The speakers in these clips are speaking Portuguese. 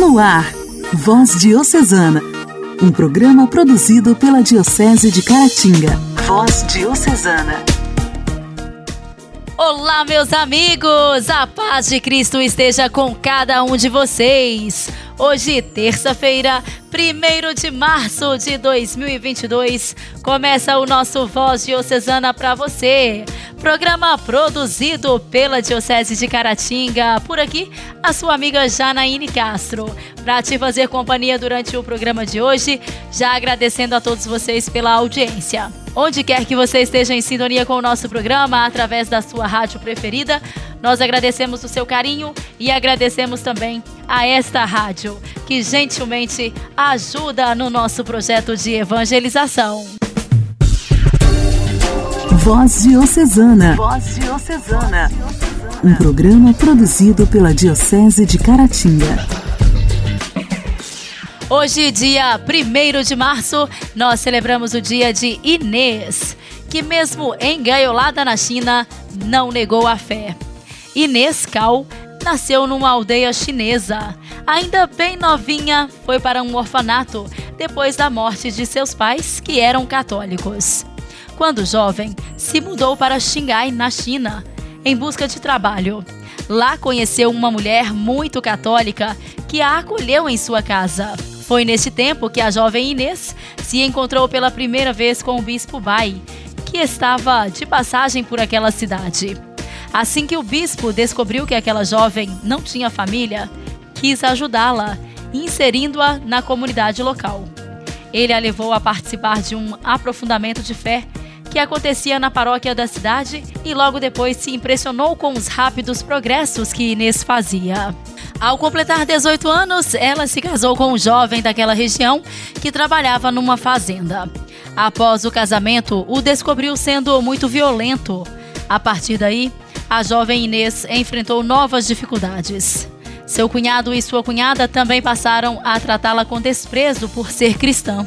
No ar, Voz Diocesana, um programa produzido pela Diocese de Caratinga. Voz Diocesana. Olá, meus amigos! A paz de Cristo esteja com cada um de vocês. Hoje, terça-feira, 1 de março de 2022, começa o nosso Voz Diocesana para você. Programa produzido pela Diocese de Caratinga. Por aqui, a sua amiga Janaíne Castro. Para te fazer companhia durante o programa de hoje, já agradecendo a todos vocês pela audiência. Onde quer que você esteja em sintonia com o nosso programa, através da sua rádio preferida, nós agradecemos o seu carinho e agradecemos também a esta rádio, que gentilmente ajuda no nosso projeto de evangelização. Voz Diocesana. Voz Diocesana. Um programa produzido pela Diocese de Caratinga. Hoje, dia 1 de março, nós celebramos o dia de Inês, que mesmo engaiolada na China, não negou a fé. Inês Cal nasceu numa aldeia chinesa. Ainda bem novinha, foi para um orfanato depois da morte de seus pais, que eram católicos. Quando jovem, se mudou para Xingai, na China, em busca de trabalho. Lá conheceu uma mulher muito católica que a acolheu em sua casa. Foi nesse tempo que a jovem Inês se encontrou pela primeira vez com o bispo Bai, que estava de passagem por aquela cidade. Assim que o bispo descobriu que aquela jovem não tinha família, quis ajudá-la, inserindo-a na comunidade local. Ele a levou a participar de um aprofundamento de fé que acontecia na paróquia da cidade e logo depois se impressionou com os rápidos progressos que Inês fazia. Ao completar 18 anos, ela se casou com um jovem daquela região que trabalhava numa fazenda. Após o casamento, o descobriu sendo muito violento. A partir daí, a jovem Inês enfrentou novas dificuldades. Seu cunhado e sua cunhada também passaram a tratá-la com desprezo por ser cristã.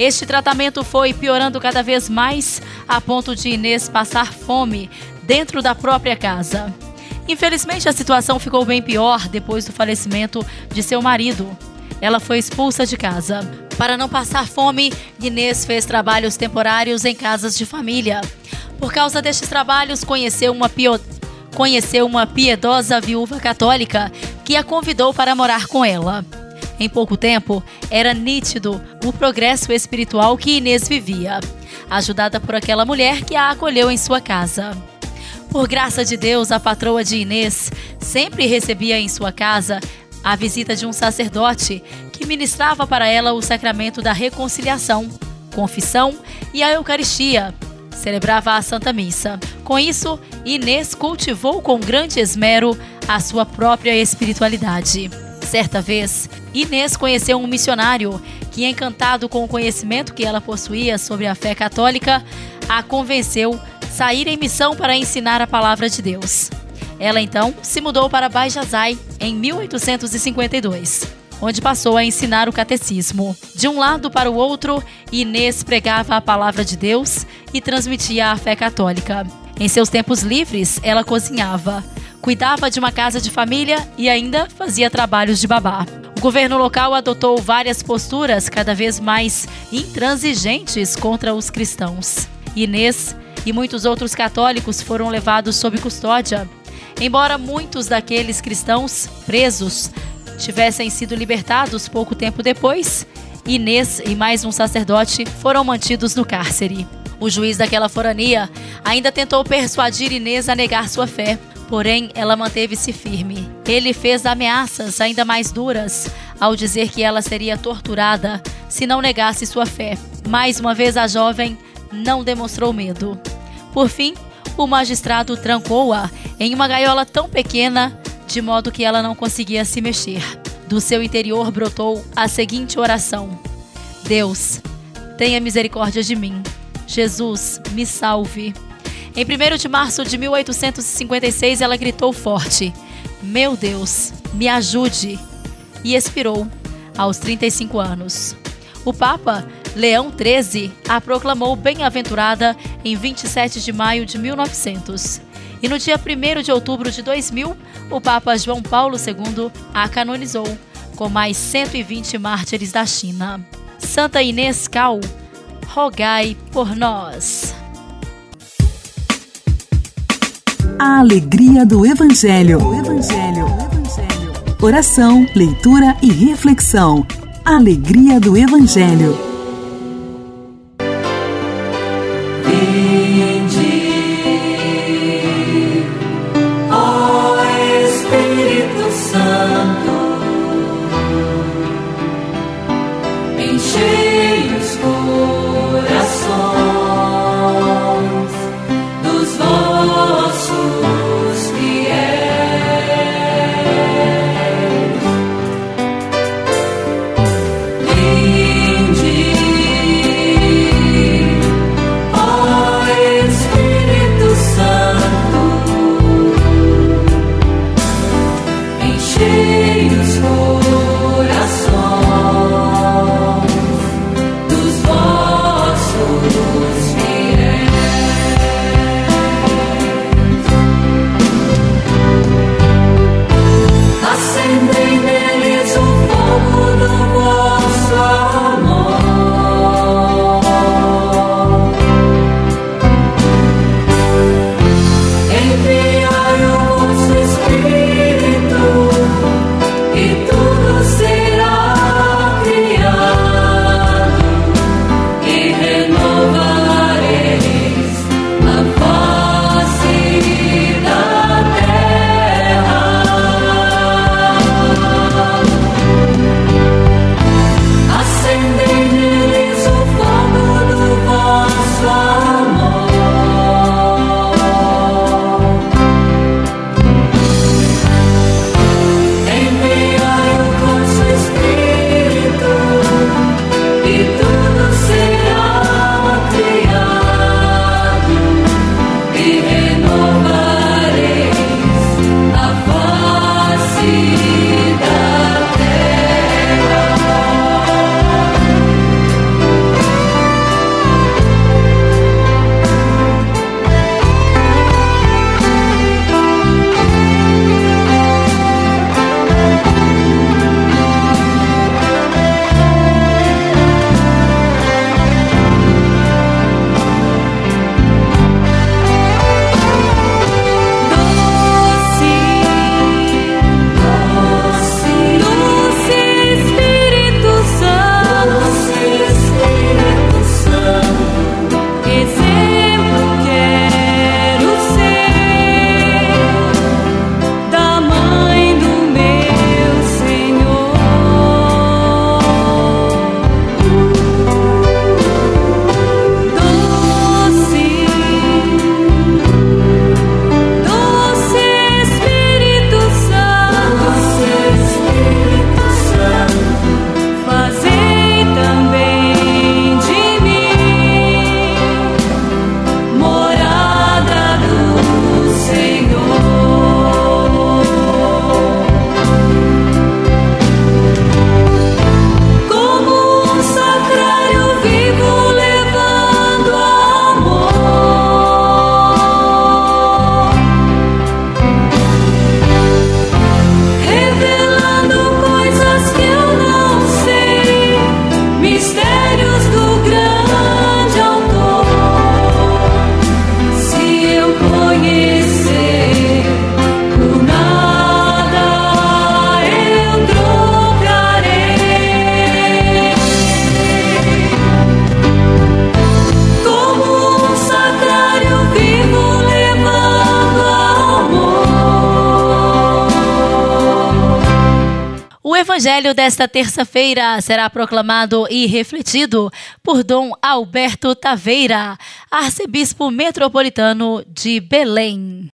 Este tratamento foi piorando cada vez mais, a ponto de Inês passar fome dentro da própria casa. Infelizmente, a situação ficou bem pior depois do falecimento de seu marido. Ela foi expulsa de casa. Para não passar fome, Inês fez trabalhos temporários em casas de família. Por causa destes trabalhos, conheceu uma, pio... conheceu uma piedosa viúva católica que a convidou para morar com ela. Em pouco tempo, era nítido o progresso espiritual que Inês vivia, ajudada por aquela mulher que a acolheu em sua casa. Por graça de Deus, a patroa de Inês sempre recebia em sua casa a visita de um sacerdote que ministrava para ela o sacramento da reconciliação, confissão e a Eucaristia. Celebrava a Santa Missa. Com isso, Inês cultivou com grande esmero a sua própria espiritualidade. Certa vez, Inês conheceu um missionário que, encantado com o conhecimento que ela possuía sobre a fé católica, a convenceu sair em missão para ensinar a palavra de Deus. Ela então se mudou para Baijazai em 1852, onde passou a ensinar o catecismo. De um lado para o outro, Inês pregava a palavra de Deus e transmitia a fé católica. Em seus tempos livres, ela cozinhava, cuidava de uma casa de família e ainda fazia trabalhos de babá. O governo local adotou várias posturas cada vez mais intransigentes contra os cristãos. Inês e muitos outros católicos foram levados sob custódia. Embora muitos daqueles cristãos presos tivessem sido libertados pouco tempo depois, Inês e mais um sacerdote foram mantidos no cárcere. O juiz daquela forania ainda tentou persuadir Inês a negar sua fé, porém ela manteve-se firme. Ele fez ameaças ainda mais duras ao dizer que ela seria torturada se não negasse sua fé. Mais uma vez, a jovem não demonstrou medo. Por fim, o magistrado trancou-a em uma gaiola tão pequena, de modo que ela não conseguia se mexer. Do seu interior brotou a seguinte oração: Deus, tenha misericórdia de mim. Jesus, me salve. Em 1 de março de 1856, ela gritou forte: Meu Deus, me ajude! E expirou aos 35 anos. O Papa Leão XIII a proclamou bem-aventurada em 27 de maio de 1900. E no dia 1 de outubro de 2000, o Papa João Paulo II a canonizou, com mais 120 mártires da China. Santa Inês Cal, rogai por nós. A alegria do Evangelho. O Evangelho. O Evangelho. Oração, leitura e reflexão. Alegria do Evangelho. cheios Evangelho desta terça-feira será proclamado e refletido por Dom Alberto Taveira, arcebispo metropolitano de Belém.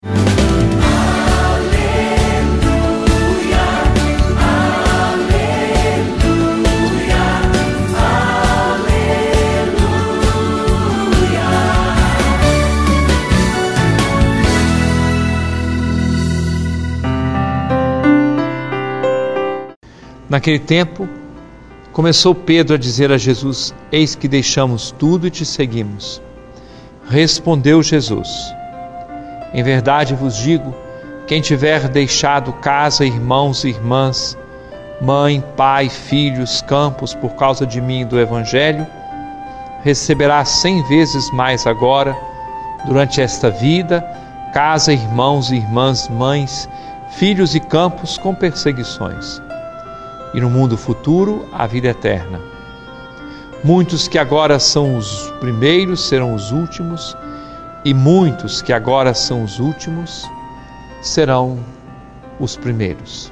Naquele tempo, começou Pedro a dizer a Jesus: Eis que deixamos tudo e te seguimos. Respondeu Jesus: Em verdade vos digo: quem tiver deixado casa, irmãos e irmãs, mãe, pai, filhos, campos por causa de mim e do Evangelho, receberá cem vezes mais agora, durante esta vida, casa, irmãos e irmãs, mães, filhos e campos com perseguições. E no mundo futuro, a vida eterna. Muitos que agora são os primeiros serão os últimos, e muitos que agora são os últimos serão os primeiros.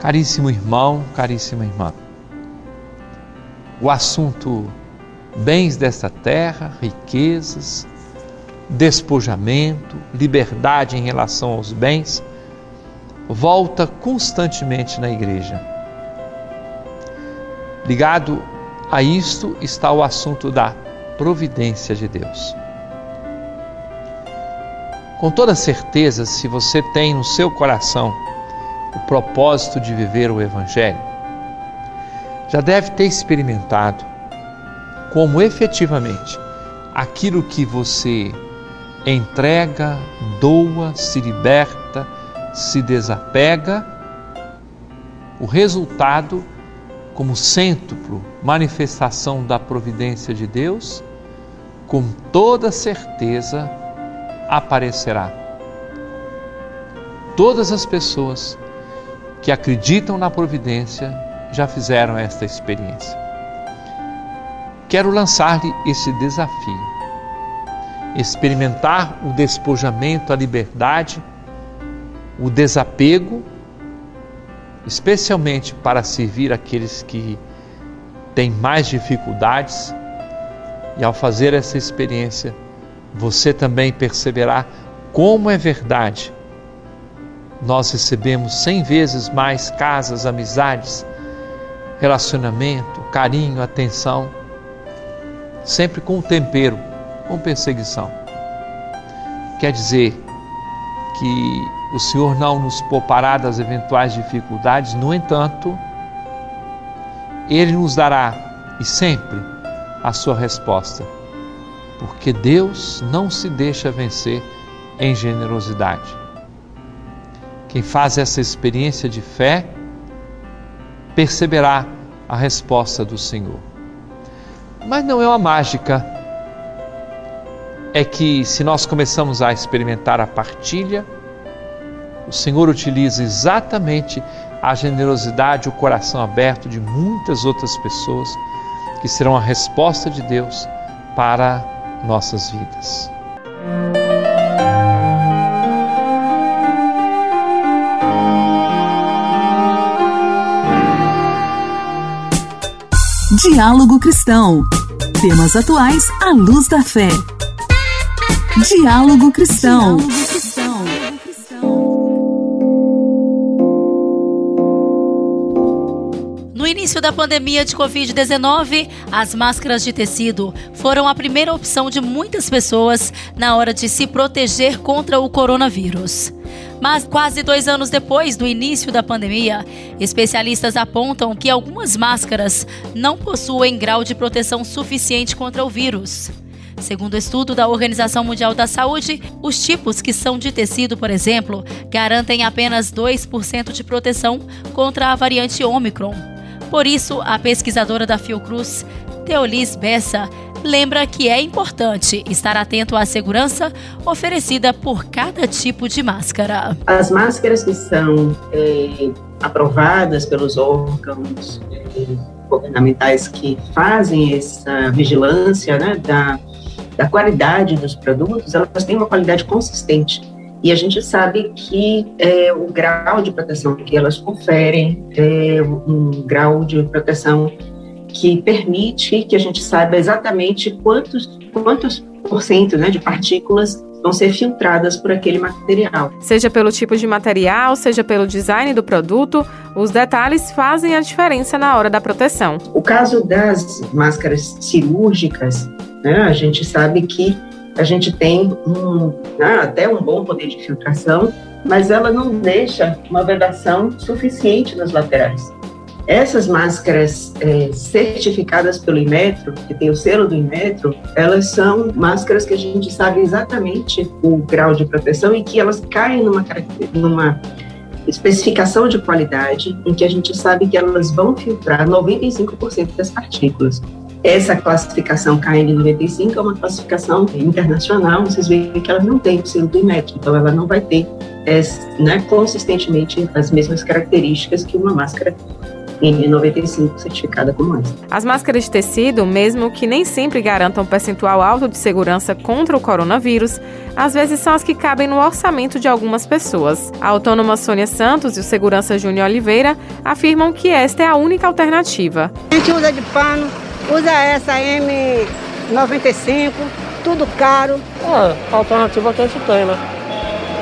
Caríssimo irmão, caríssima irmã, o assunto bens desta terra, riquezas, despojamento, liberdade em relação aos bens, volta constantemente na igreja. Ligado a isto está o assunto da providência de Deus. Com toda certeza, se você tem no seu coração o propósito de viver o Evangelho, já deve ter experimentado como efetivamente aquilo que você entrega, doa, se liberta, se desapega, o resultado, como cêntuplo manifestação da providência de Deus, com toda certeza aparecerá. Todas as pessoas que acreditam na providência já fizeram esta experiência. Quero lançar-lhe esse desafio. Experimentar o despojamento, a liberdade, o desapego, especialmente para servir aqueles que têm mais dificuldades. E ao fazer essa experiência, você também perceberá como é verdade nós recebemos cem vezes mais casas, amizades, relacionamento, carinho, atenção, sempre com tempero, com perseguição. Quer dizer que o Senhor não nos poupará das eventuais dificuldades, no entanto, Ele nos dará e sempre a sua resposta, porque Deus não se deixa vencer em generosidade. Quem faz essa experiência de fé perceberá a resposta do Senhor. Mas não é uma mágica. É que se nós começamos a experimentar a partilha, o Senhor utiliza exatamente a generosidade, o coração aberto de muitas outras pessoas que serão a resposta de Deus para nossas vidas. Diálogo Cristão. Temas atuais à luz da fé. Diálogo Cristão. No início da pandemia de Covid-19, as máscaras de tecido foram a primeira opção de muitas pessoas na hora de se proteger contra o coronavírus. Mas quase dois anos depois do início da pandemia, especialistas apontam que algumas máscaras não possuem grau de proteção suficiente contra o vírus. Segundo o estudo da Organização Mundial da Saúde, os tipos que são de tecido, por exemplo, garantem apenas 2% de proteção contra a variante Omicron. Por isso, a pesquisadora da Fiocruz, Teolis Bessa, lembra que é importante estar atento à segurança oferecida por cada tipo de máscara. As máscaras que são é, aprovadas pelos órgãos é, governamentais que fazem essa vigilância né, da, da qualidade dos produtos, elas têm uma qualidade consistente. E a gente sabe que é, o grau de proteção que elas conferem é um grau de proteção que permite que a gente saiba exatamente quantos, quantos por cento né, de partículas vão ser filtradas por aquele material. Seja pelo tipo de material, seja pelo design do produto, os detalhes fazem a diferença na hora da proteção. O caso das máscaras cirúrgicas, né, a gente sabe que a gente tem um, né, até um bom poder de filtração, mas ela não deixa uma vedação suficiente nas laterais. Essas máscaras é, certificadas pelo Inmetro, que tem o selo do Inmetro, elas são máscaras que a gente sabe exatamente o grau de proteção e que elas caem numa, numa especificação de qualidade em que a gente sabe que elas vão filtrar 95% das partículas. Essa classificação KN95 é uma classificação internacional, vocês veem que ela não tem o selo do IMET, então ela não vai ter é, né, consistentemente as mesmas características que uma máscara N95 certificada como essa. As máscaras de tecido, mesmo que nem sempre garantam um percentual alto de segurança contra o coronavírus, às vezes são as que cabem no orçamento de algumas pessoas. A autônoma Sônia Santos e o segurança Júnior Oliveira afirmam que esta é a única alternativa. A gente usa de pano, usa essa M95, tudo caro. É, a alternativa que a gente tem, né?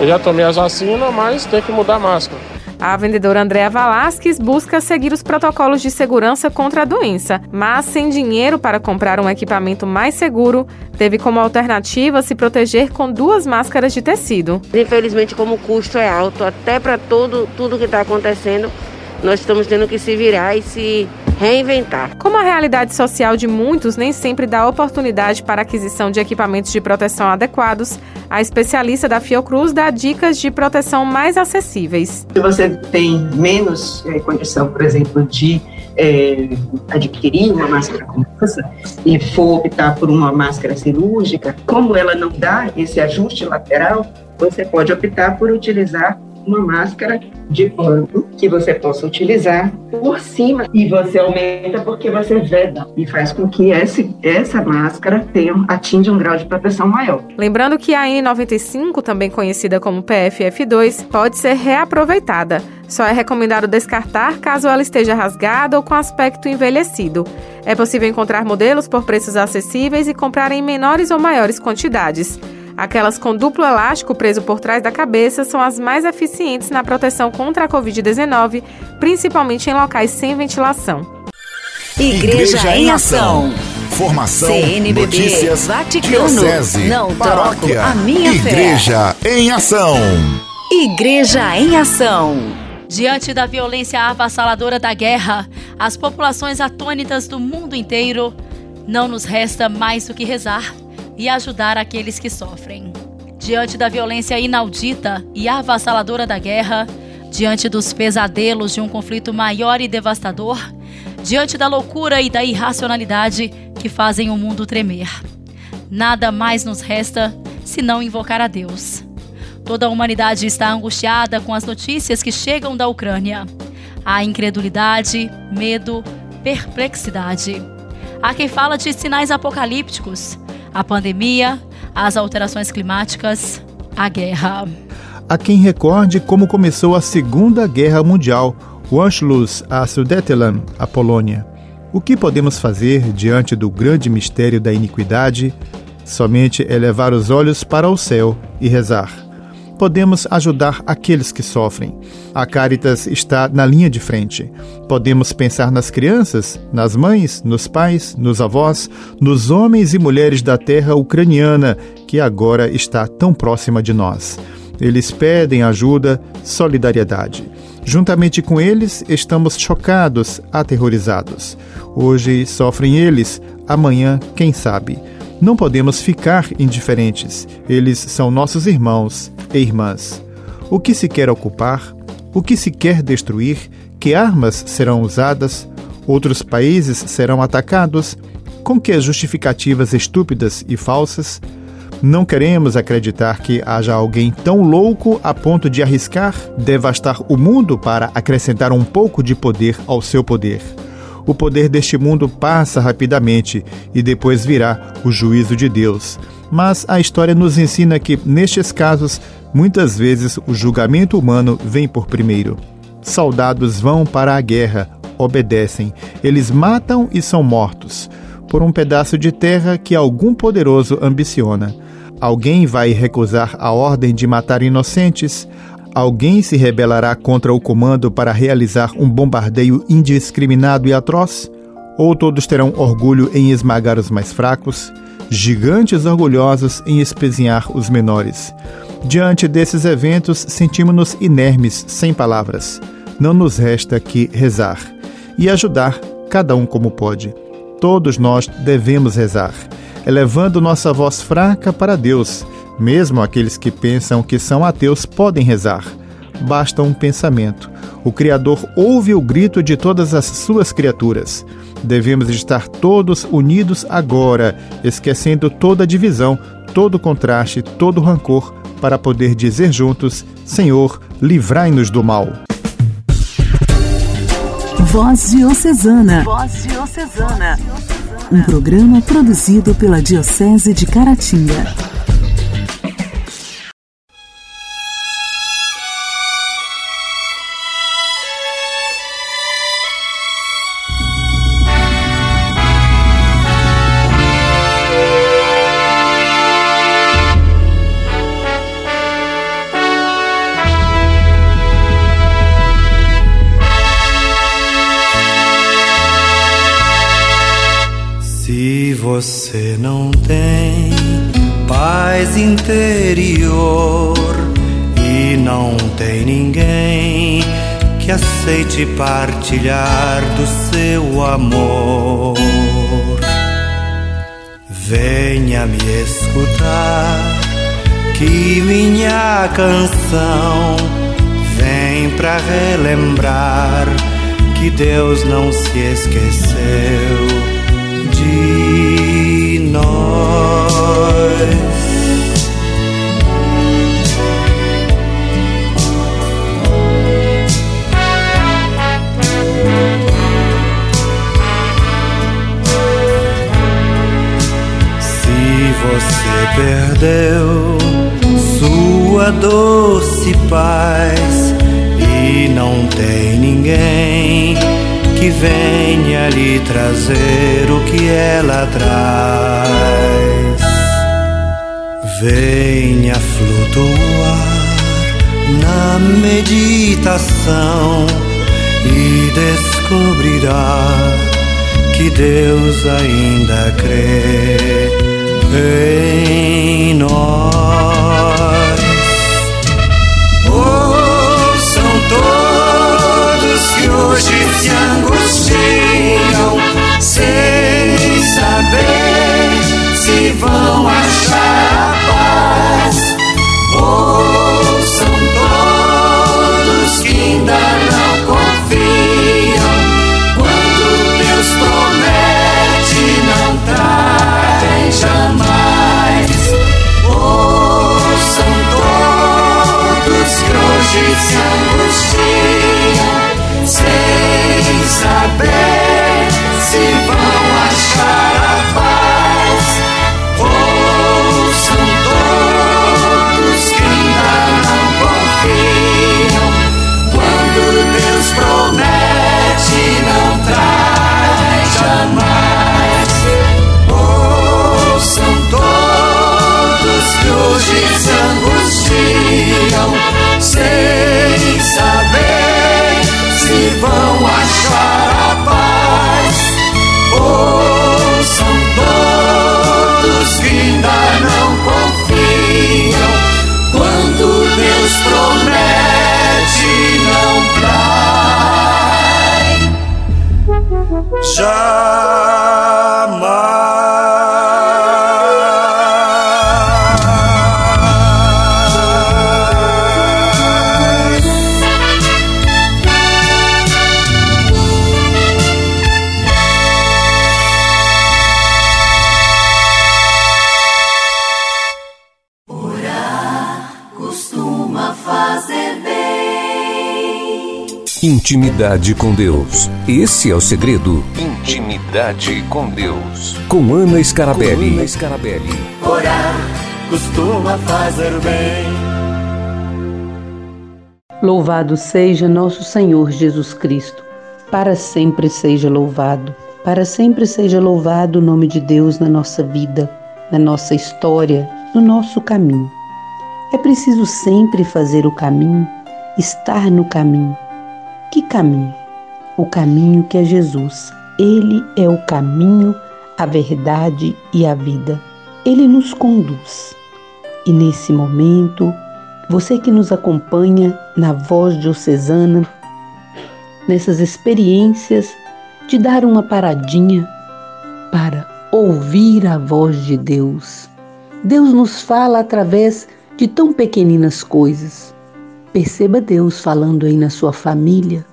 Eu já tomei as vacinas, mas tem que mudar a máscara. A vendedora Andréa Valasques busca seguir os protocolos de segurança contra a doença, mas sem dinheiro para comprar um equipamento mais seguro, teve como alternativa se proteger com duas máscaras de tecido. Infelizmente, como o custo é alto, até para tudo, tudo que está acontecendo, nós estamos tendo que se virar e se reinventar. Como a realidade social de muitos nem sempre dá oportunidade para a aquisição de equipamentos de proteção adequados, a especialista da Fiocruz dá dicas de proteção mais acessíveis. Se você tem menos é, condição, por exemplo, de é, adquirir uma máscara com essa e for optar por uma máscara cirúrgica, como ela não dá esse ajuste lateral, você pode optar por utilizar uma máscara de pano que você possa utilizar por cima e você aumenta porque você veda e faz com que esse, essa máscara tenha, atinja um grau de proteção maior. Lembrando que a N95, também conhecida como PFF2, pode ser reaproveitada. Só é recomendado descartar caso ela esteja rasgada ou com aspecto envelhecido. É possível encontrar modelos por preços acessíveis e comprar em menores ou maiores quantidades. Aquelas com duplo elástico preso por trás da cabeça são as mais eficientes na proteção contra a Covid-19, principalmente em locais sem ventilação. Igreja, Igreja em Ação. Formação, CNBB, notícias, Vaticano, diocese, não paróquia, a minha Igreja fé. em Ação. Igreja em Ação. Diante da violência avassaladora da guerra, as populações atônitas do mundo inteiro, não nos resta mais do que rezar e ajudar aqueles que sofrem. Diante da violência inaudita e avassaladora da guerra, diante dos pesadelos de um conflito maior e devastador, diante da loucura e da irracionalidade que fazem o mundo tremer. Nada mais nos resta senão invocar a Deus. Toda a humanidade está angustiada com as notícias que chegam da Ucrânia. Há incredulidade, medo, perplexidade. Há quem fala de sinais apocalípticos, a pandemia, as alterações climáticas, a guerra. Há quem recorde como começou a Segunda Guerra Mundial, o Anschluss a Sudetenland, a Polônia. O que podemos fazer diante do grande mistério da iniquidade? Somente elevar os olhos para o céu e rezar podemos ajudar aqueles que sofrem. A Caritas está na linha de frente. Podemos pensar nas crianças, nas mães, nos pais, nos avós, nos homens e mulheres da terra ucraniana que agora está tão próxima de nós. Eles pedem ajuda, solidariedade. Juntamente com eles, estamos chocados, aterrorizados. Hoje sofrem eles, amanhã, quem sabe. Não podemos ficar indiferentes. Eles são nossos irmãos e irmãs. O que se quer ocupar? O que se quer destruir? Que armas serão usadas? Outros países serão atacados? Com que justificativas estúpidas e falsas? Não queremos acreditar que haja alguém tão louco a ponto de arriscar devastar o mundo para acrescentar um pouco de poder ao seu poder o poder deste mundo passa rapidamente e depois virá o juízo de Deus. Mas a história nos ensina que, nestes casos, muitas vezes o julgamento humano vem por primeiro. Soldados vão para a guerra, obedecem, eles matam e são mortos por um pedaço de terra que algum poderoso ambiciona. Alguém vai recusar a ordem de matar inocentes? Alguém se rebelará contra o comando para realizar um bombardeio indiscriminado e atroz? Ou todos terão orgulho em esmagar os mais fracos, gigantes orgulhosos em espezinhar os menores? Diante desses eventos, sentimos-nos inermes, sem palavras. Não nos resta que rezar. e ajudar cada um como pode. Todos nós devemos rezar, elevando nossa voz fraca para Deus. Mesmo aqueles que pensam que são ateus podem rezar. Basta um pensamento. O Criador ouve o grito de todas as suas criaturas. Devemos estar todos unidos agora, esquecendo toda divisão, todo contraste, todo rancor, para poder dizer juntos: Senhor, livrai-nos do mal. Voz Diocesana. Voz Diocesana. Um programa produzido pela Diocese de Caratinga. Aceite partilhar do seu amor. Venha me escutar, que minha canção vem pra relembrar que Deus não se esqueceu de nós. Perdeu sua doce paz e não tem ninguém que venha lhe trazer o que ela traz. Venha flutuar na meditação e descobrirá que Deus ainda crê Intimidade com Deus. Esse é o segredo. Intimidade com Deus. Com Ana Scarabelli. Com Ana Scarabelli. Orar costuma fazer bem. Louvado seja nosso Senhor Jesus Cristo. Para sempre seja louvado. Para sempre seja louvado o nome de Deus na nossa vida, na nossa história, no nosso caminho. É preciso sempre fazer o caminho, estar no caminho. Que caminho? O caminho que é Jesus. Ele é o caminho, a verdade e a vida. Ele nos conduz. E nesse momento, você que nos acompanha na voz diocesana, nessas experiências de dar uma paradinha para ouvir a voz de Deus. Deus nos fala através de tão pequeninas coisas. Perceba Deus falando aí na sua família,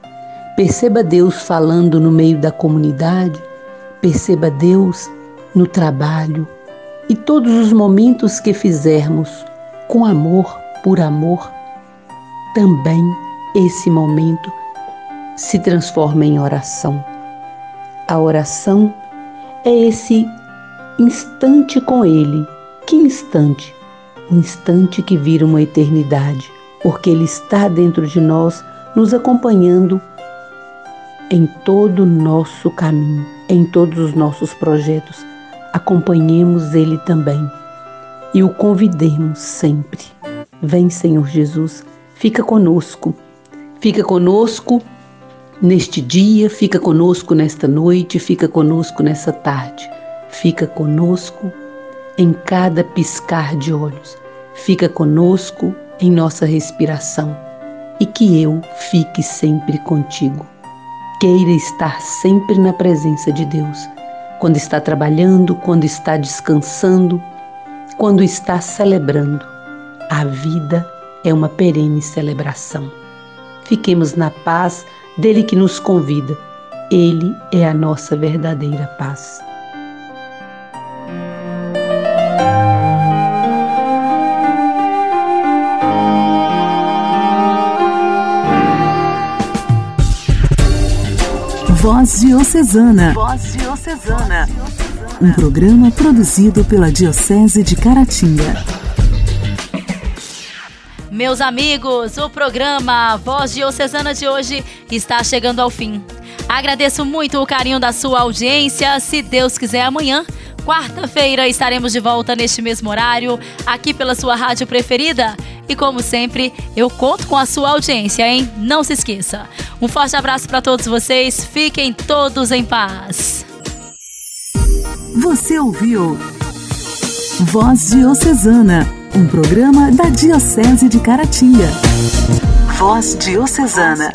perceba Deus falando no meio da comunidade, perceba Deus no trabalho e todos os momentos que fizermos com amor, por amor, também esse momento se transforma em oração. A oração é esse instante com Ele. Que instante? Um instante que vira uma eternidade, porque Ele está dentro de nós, nos acompanhando em todo o nosso caminho, em todos os nossos projetos. Acompanhemos Ele também e o convidemos sempre. Vem, Senhor Jesus, fica conosco. Fica conosco neste dia, fica conosco nesta noite, fica conosco nessa tarde, fica conosco em cada piscar de olhos, fica conosco em nossa respiração e que eu fique sempre contigo. Queira estar sempre na presença de Deus, quando está trabalhando, quando está descansando, quando está celebrando. A vida é uma perene celebração. Fiquemos na paz dele que nos convida. Ele é a nossa verdadeira paz. Voz Diocesana. Voz Diocesana. Um programa produzido pela Diocese de Caratinga. Meus amigos, o programa Voz Diocesana de hoje está chegando ao fim. Agradeço muito o carinho da sua audiência. Se Deus quiser, amanhã, quarta-feira, estaremos de volta neste mesmo horário, aqui pela sua rádio preferida. E como sempre, eu conto com a sua audiência, hein? Não se esqueça. Um forte abraço para todos vocês. Fiquem todos em paz. Você ouviu Voz Diocesana um programa da Diocese de Caratinga. Voz Diocesana.